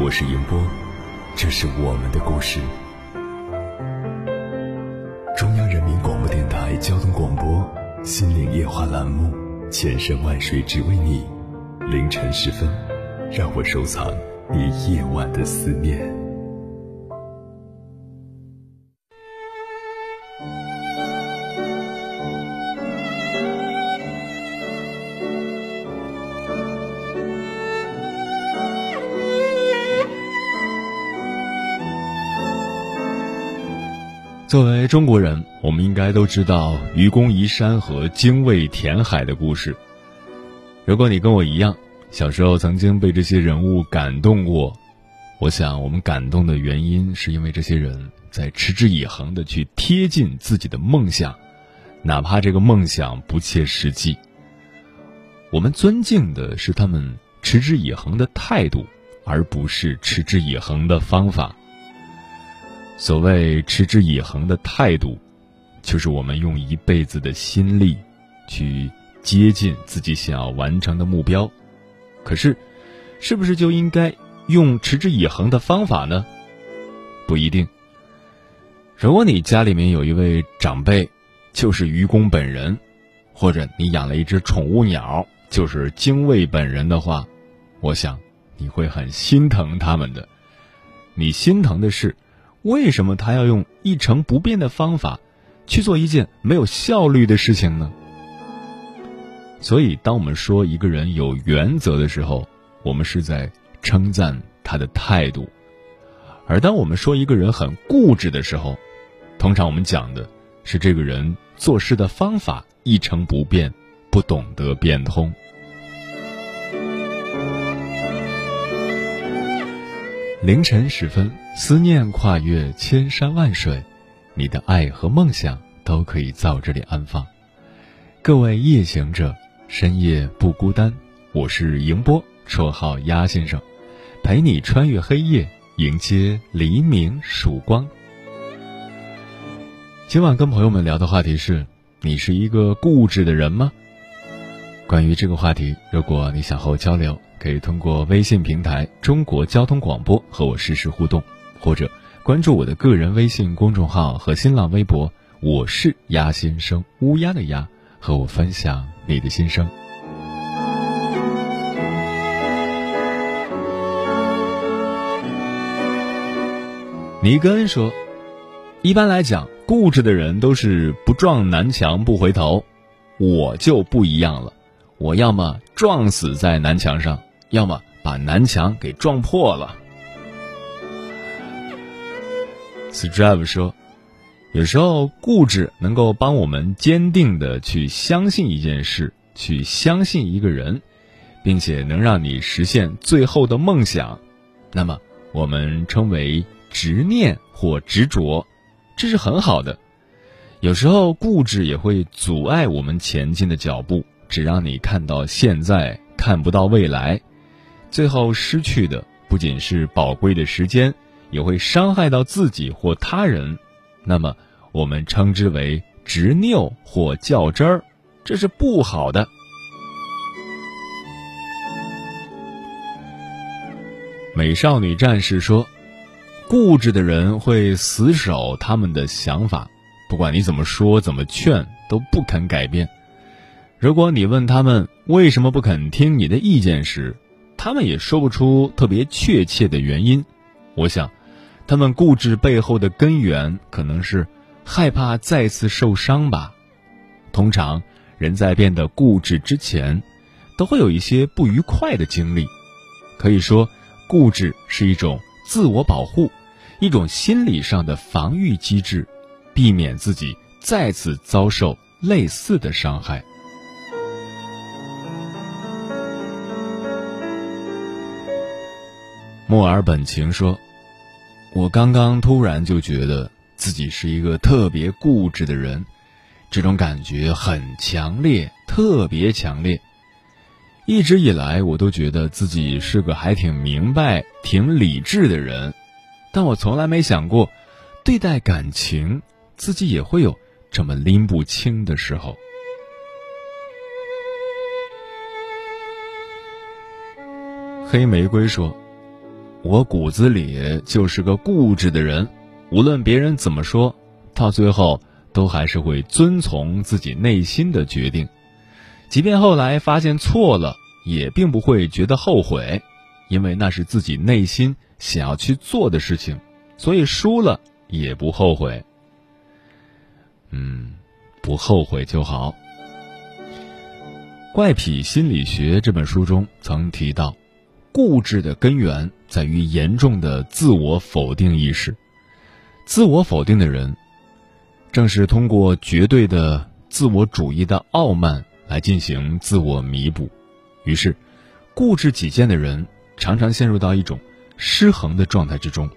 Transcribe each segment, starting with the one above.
我是银波，这是我们的故事。中央人民广播电台交通广播《心灵夜话》栏目，千山万水只为你。凌晨时分，让我收藏你夜晚的思念。作为中国人，我们应该都知道愚公移山和精卫填海的故事。如果你跟我一样，小时候曾经被这些人物感动过，我想我们感动的原因是因为这些人在持之以恒的去贴近自己的梦想，哪怕这个梦想不切实际。我们尊敬的是他们持之以恒的态度，而不是持之以恒的方法。所谓持之以恒的态度，就是我们用一辈子的心力，去接近自己想要完成的目标。可是，是不是就应该用持之以恒的方法呢？不一定。如果你家里面有一位长辈，就是愚公本人，或者你养了一只宠物鸟，就是精卫本人的话，我想你会很心疼他们的。你心疼的是。为什么他要用一成不变的方法去做一件没有效率的事情呢？所以，当我们说一个人有原则的时候，我们是在称赞他的态度；而当我们说一个人很固执的时候，通常我们讲的是这个人做事的方法一成不变，不懂得变通。凌晨时分，思念跨越千山万水，你的爱和梦想都可以在这里安放。各位夜行者，深夜不孤单。我是迎波，绰号鸭先生，陪你穿越黑夜，迎接黎明曙光。今晚跟朋友们聊的话题是：你是一个固执的人吗？关于这个话题，如果你想和我交流。可以通过微信平台“中国交通广播”和我实时互动，或者关注我的个人微信公众号和新浪微博“我是鸭先生”（乌鸦的鸭），和我分享你的心声。尼根说：“一般来讲，固执的人都是不撞南墙不回头，我就不一样了，我要么撞死在南墙上。”要么把南墙给撞破了。Strive 说：“有时候固执能够帮我们坚定的去相信一件事，去相信一个人，并且能让你实现最后的梦想。那么我们称为执念或执着，这是很好的。有时候固执也会阻碍我们前进的脚步，只让你看到现在，看不到未来。”最后失去的不仅是宝贵的时间，也会伤害到自己或他人。那么，我们称之为执拗或较真儿，这是不好的。美少女战士说：“固执的人会死守他们的想法，不管你怎么说、怎么劝，都不肯改变。如果你问他们为什么不肯听你的意见时，”他们也说不出特别确切的原因，我想，他们固执背后的根源可能是害怕再次受伤吧。通常，人在变得固执之前，都会有一些不愉快的经历。可以说，固执是一种自我保护，一种心理上的防御机制，避免自己再次遭受类似的伤害。墨尔本情说：“我刚刚突然就觉得自己是一个特别固执的人，这种感觉很强烈，特别强烈。一直以来，我都觉得自己是个还挺明白、挺理智的人，但我从来没想过，对待感情，自己也会有这么拎不清的时候。”黑玫瑰说。我骨子里就是个固执的人，无论别人怎么说，到最后都还是会遵从自己内心的决定，即便后来发现错了，也并不会觉得后悔，因为那是自己内心想要去做的事情，所以输了也不后悔。嗯，不后悔就好。《怪癖心理学》这本书中曾提到。固执的根源在于严重的自我否定意识。自我否定的人，正是通过绝对的自我主义的傲慢来进行自我弥补。于是，固执己见的人常常陷入到一种失衡的状态之中。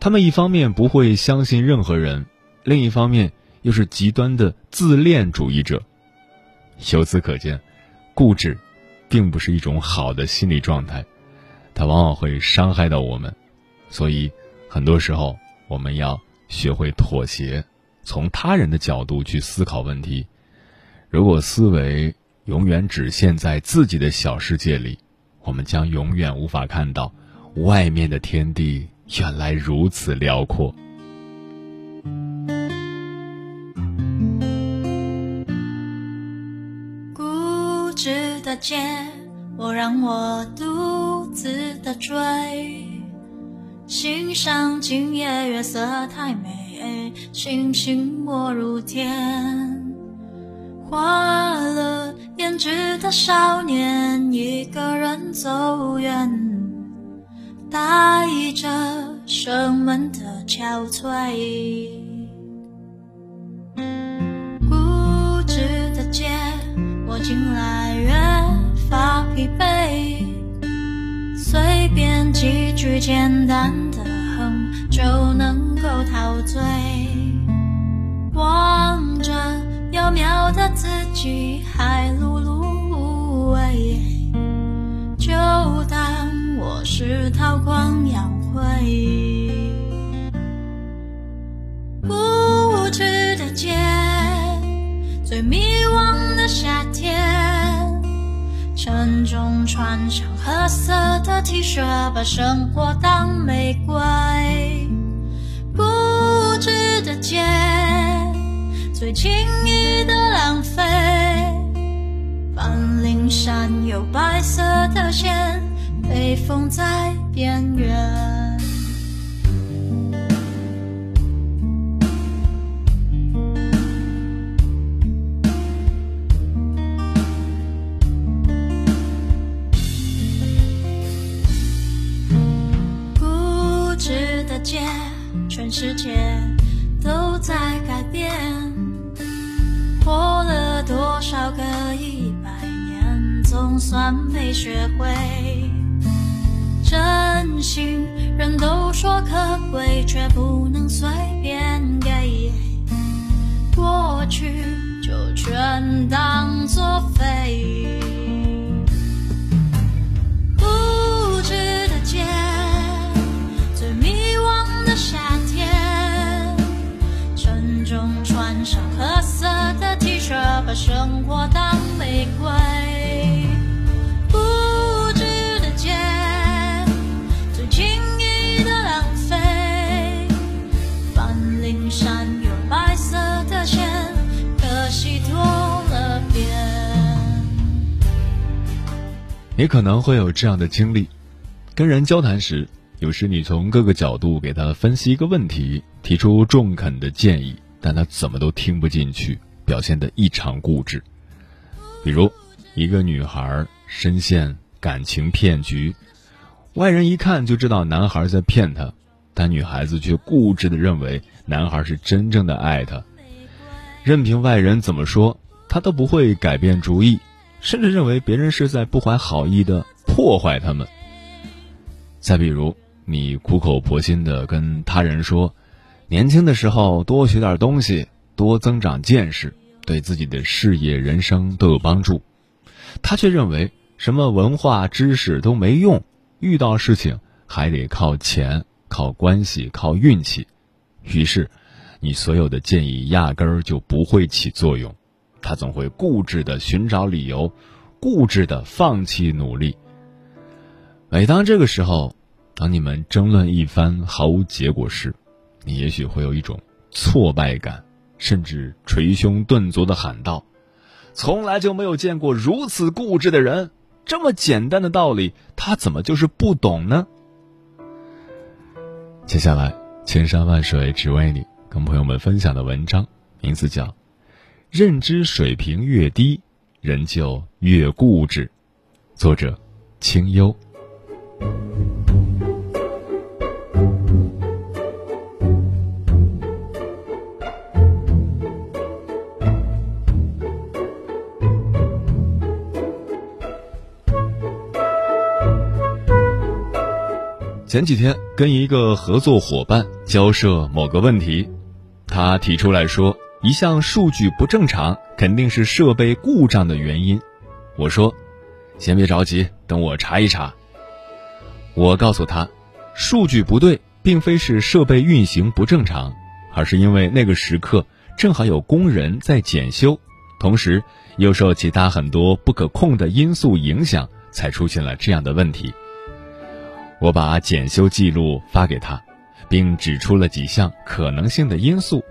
他们一方面不会相信任何人，另一方面又是极端的自恋主义者。由此可见，固执。并不是一种好的心理状态，它往往会伤害到我们，所以很多时候我们要学会妥协，从他人的角度去思考问题。如果思维永远只限在自己的小世界里，我们将永远无法看到外面的天地原来如此辽阔。的街，我让我独自的追，欣赏今夜月色太美，星星没入天。花了胭脂的少年，一个人走远，带着生闷的憔悴。固执的街，我进来几句简单的哼就能够陶醉。望着缥缈的自己还碌碌无为，就当我是韬光养晦。无知的街，最迷惘的夏天。沉重穿上褐色的 T 恤，把生活当玫瑰。固执的街，最轻易的浪费。梵林山有白色的线，被封在边缘。算没学会真心。人都说可贵，却不能随便给，过去就全当作废。你可能会有这样的经历：跟人交谈时，有时你从各个角度给他分析一个问题，提出中肯的建议，但他怎么都听不进去。表现得异常固执，比如一个女孩深陷感情骗局，外人一看就知道男孩在骗她，但女孩子却固执地认为男孩是真正的爱她，任凭外人怎么说，她都不会改变主意，甚至认为别人是在不怀好意的破坏他们。再比如，你苦口婆心的跟他人说，年轻的时候多学点东西，多增长见识，对自己的事业、人生都有帮助，他却认为什么文化知识都没用，遇到事情还得靠钱、靠关系、靠运气，于是，你所有的建议压根儿就不会起作用，他总会固执的寻找理由，固执的放弃努力。每当这个时候，当你们争论一番毫无结果时，你也许会有一种挫败感，甚至捶胸顿足的喊道：“从来就没有见过如此固执的人！这么简单的道理，他怎么就是不懂呢？”接下来，千山万水只为你，跟朋友们分享的文章名字叫《认知水平越低，人就越固执》，作者清幽。前几天跟一个合作伙伴交涉某个问题，他提出来说一项数据不正常，肯定是设备故障的原因。我说，先别着急，等我查一查。我告诉他，数据不对，并非是设备运行不正常，而是因为那个时刻正好有工人在检修，同时又受其他很多不可控的因素影响，才出现了这样的问题。我把检修记录发给他，并指出了几项可能性的因素，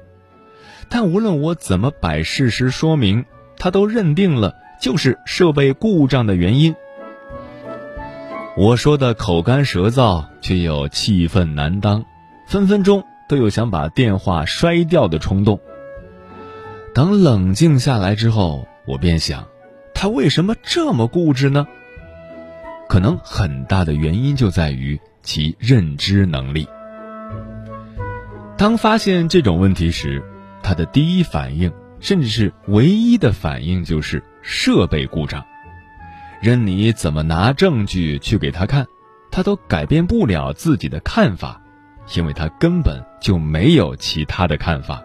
但无论我怎么摆事实说明，他都认定了就是设备故障的原因。我说的口干舌燥，却又气愤难当，分分钟都有想把电话摔掉的冲动。等冷静下来之后，我便想，他为什么这么固执呢？可能很大的原因就在于其认知能力。当发现这种问题时，他的第一反应，甚至是唯一的反应，就是设备故障。任你怎么拿证据去给他看，他都改变不了自己的看法，因为他根本就没有其他的看法。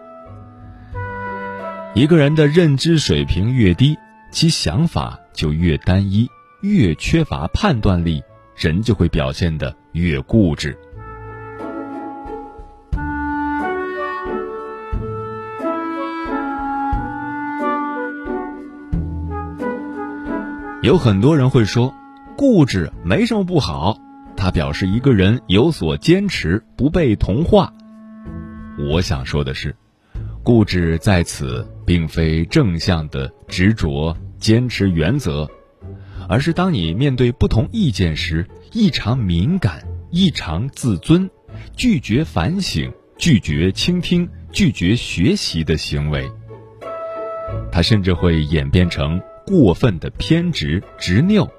一个人的认知水平越低，其想法就越单一。越缺乏判断力，人就会表现的越固执。有很多人会说，固执没什么不好，它表示一个人有所坚持，不被同化。我想说的是，固执在此并非正向的执着、坚持原则。而是当你面对不同意见时，异常敏感、异常自尊，拒绝反省、拒绝倾听、拒绝学习的行为，它甚至会演变成过分的偏执、执拗，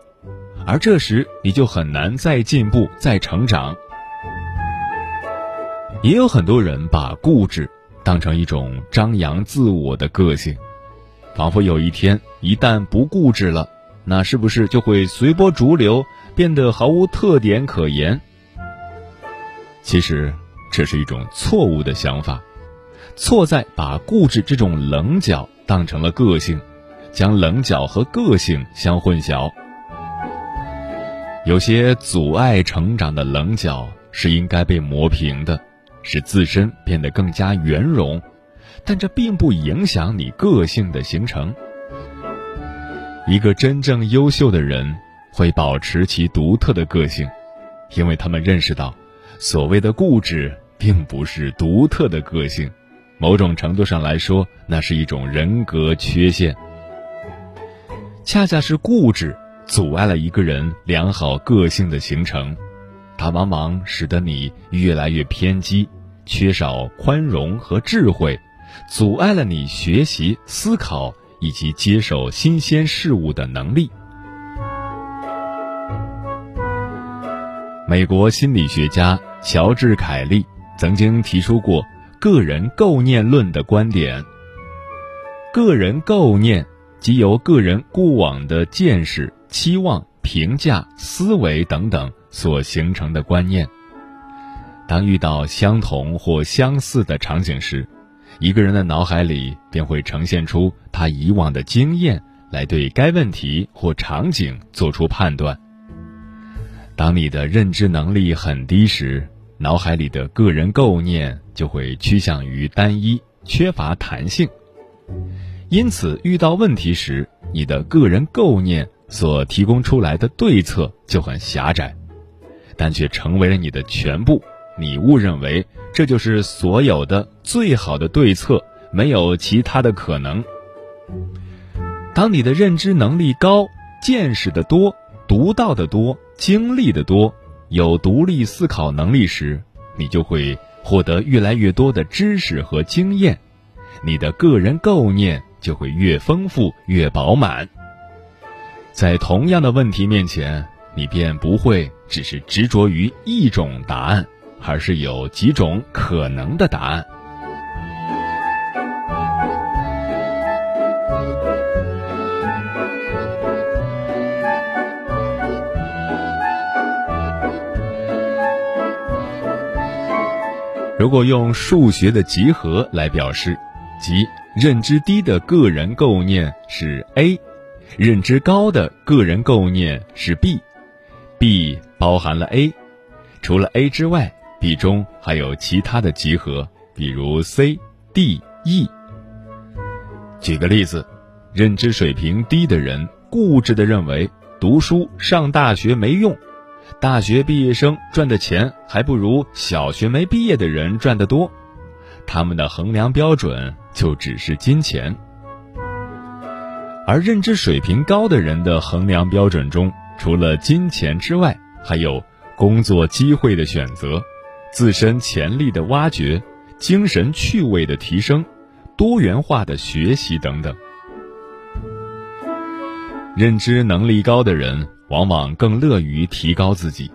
而这时你就很难再进步、再成长。也有很多人把固执当成一种张扬自我的个性，仿佛有一天一旦不固执了。那是不是就会随波逐流，变得毫无特点可言？其实，这是一种错误的想法，错在把固执这种棱角当成了个性，将棱角和个性相混淆。有些阻碍成长的棱角是应该被磨平的，使自身变得更加圆融，但这并不影响你个性的形成。一个真正优秀的人会保持其独特的个性，因为他们认识到，所谓的固执并不是独特的个性，某种程度上来说，那是一种人格缺陷。恰恰是固执阻碍了一个人良好个性的形成，它往往使得你越来越偏激，缺少宽容和智慧，阻碍了你学习思考。以及接受新鲜事物的能力。美国心理学家乔治·凯利曾经提出过“个人构念论”的观点。个人构念即由个人过往的见识、期望、评价、思维等等所形成的观念。当遇到相同或相似的场景时，一个人的脑海里便会呈现出他以往的经验，来对该问题或场景做出判断。当你的认知能力很低时，脑海里的个人构念就会趋向于单一，缺乏弹性。因此，遇到问题时，你的个人构念所提供出来的对策就很狭窄，但却成为了你的全部。你误认为这就是所有的最好的对策，没有其他的可能。当你的认知能力高、见识的多、读到的多、经历的多、有独立思考能力时，你就会获得越来越多的知识和经验，你的个人构念就会越丰富、越饱满。在同样的问题面前，你便不会只是执着于一种答案。而是有几种可能的答案。如果用数学的集合来表示，即认知低的个人构念是 A，认知高的个人构念是 B，B 包含了 A，除了 A 之外。B 中还有其他的集合，比如 C、D、E。举个例子，认知水平低的人固执地认为读书上大学没用，大学毕业生赚的钱还不如小学没毕业的人赚得多，他们的衡量标准就只是金钱。而认知水平高的人的衡量标准中，除了金钱之外，还有工作机会的选择。自身潜力的挖掘、精神趣味的提升、多元化的学习等等。认知能力高的人往往更乐于提高自己，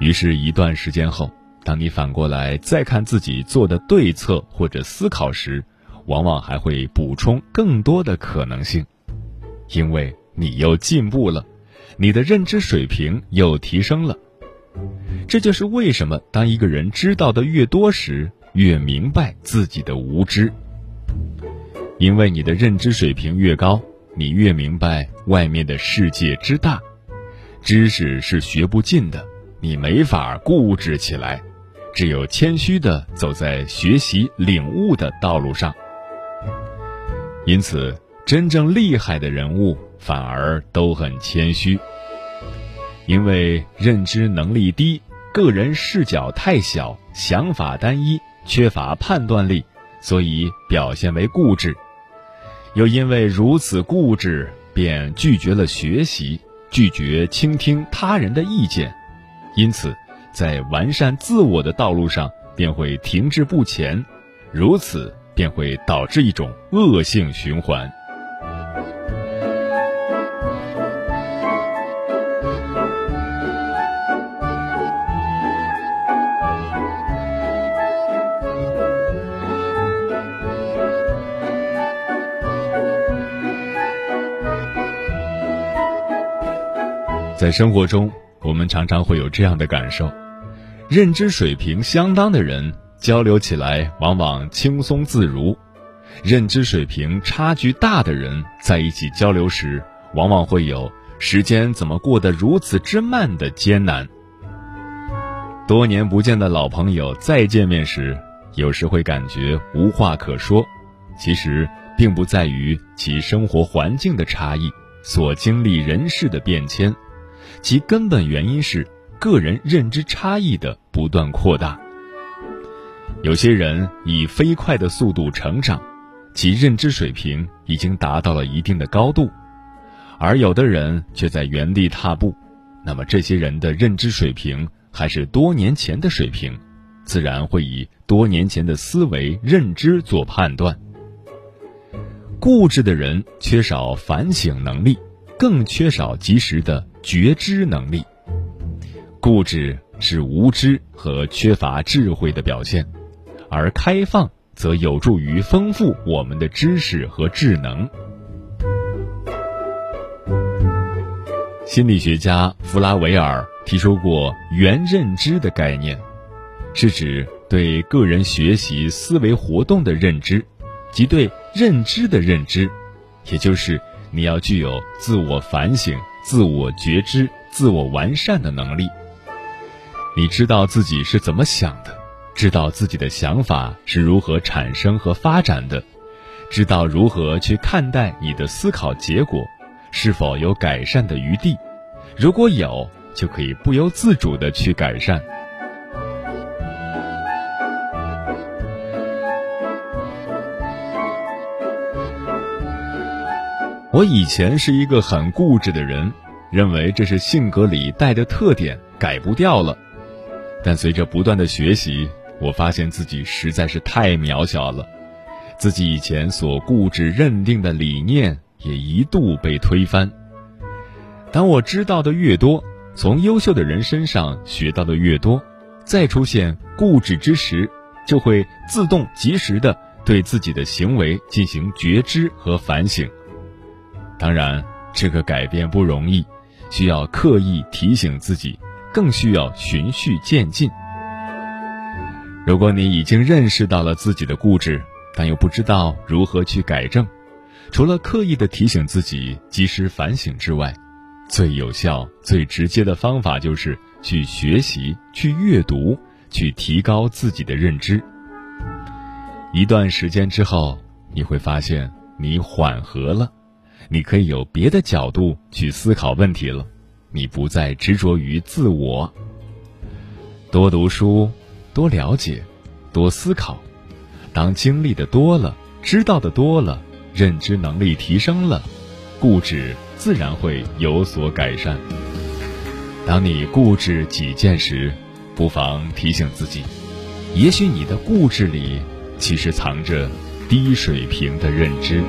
于是，一段时间后，当你反过来再看自己做的对策或者思考时，往往还会补充更多的可能性，因为你又进步了，你的认知水平又提升了。这就是为什么，当一个人知道的越多时，越明白自己的无知。因为你的认知水平越高，你越明白外面的世界之大，知识是学不尽的，你没法固执起来，只有谦虚的走在学习领悟的道路上。因此，真正厉害的人物反而都很谦虚，因为认知能力低。个人视角太小，想法单一，缺乏判断力，所以表现为固执。又因为如此固执，便拒绝了学习，拒绝倾听他人的意见，因此，在完善自我的道路上便会停滞不前，如此便会导致一种恶性循环。在生活中，我们常常会有这样的感受：认知水平相当的人交流起来往往轻松自如；认知水平差距大的人在一起交流时，往往会有时间怎么过得如此之慢的艰难。多年不见的老朋友再见面时，有时会感觉无话可说，其实并不在于其生活环境的差异，所经历人事的变迁。其根本原因是个人认知差异的不断扩大。有些人以飞快的速度成长，其认知水平已经达到了一定的高度，而有的人却在原地踏步。那么这些人的认知水平还是多年前的水平，自然会以多年前的思维认知做判断。固执的人缺少反省能力，更缺少及时的。觉知能力，固执是无知和缺乏智慧的表现，而开放则有助于丰富我们的知识和智能。心理学家弗拉维尔提出过“原认知”的概念，是指对个人学习思维活动的认知，即对认知的认知，也就是你要具有自我反省、自我觉知、自我完善的能力。你知道自己是怎么想的，知道自己的想法是如何产生和发展的，知道如何去看待你的思考结果。是否有改善的余地？如果有，就可以不由自主的去改善。我以前是一个很固执的人，认为这是性格里带的特点，改不掉了。但随着不断的学习，我发现自己实在是太渺小了，自己以前所固执认定的理念。也一度被推翻。当我知道的越多，从优秀的人身上学到的越多，再出现固执之时，就会自动及时的对自己的行为进行觉知和反省。当然，这个改变不容易，需要刻意提醒自己，更需要循序渐进。如果你已经认识到了自己的固执，但又不知道如何去改正。除了刻意的提醒自己及时反省之外，最有效、最直接的方法就是去学习、去阅读、去提高自己的认知。一段时间之后，你会发现你缓和了，你可以有别的角度去思考问题了，你不再执着于自我。多读书，多了解，多思考。当经历的多了，知道的多了。认知能力提升了，固执自然会有所改善。当你固执己见时，不妨提醒自己，也许你的固执里其实藏着低水平的认知。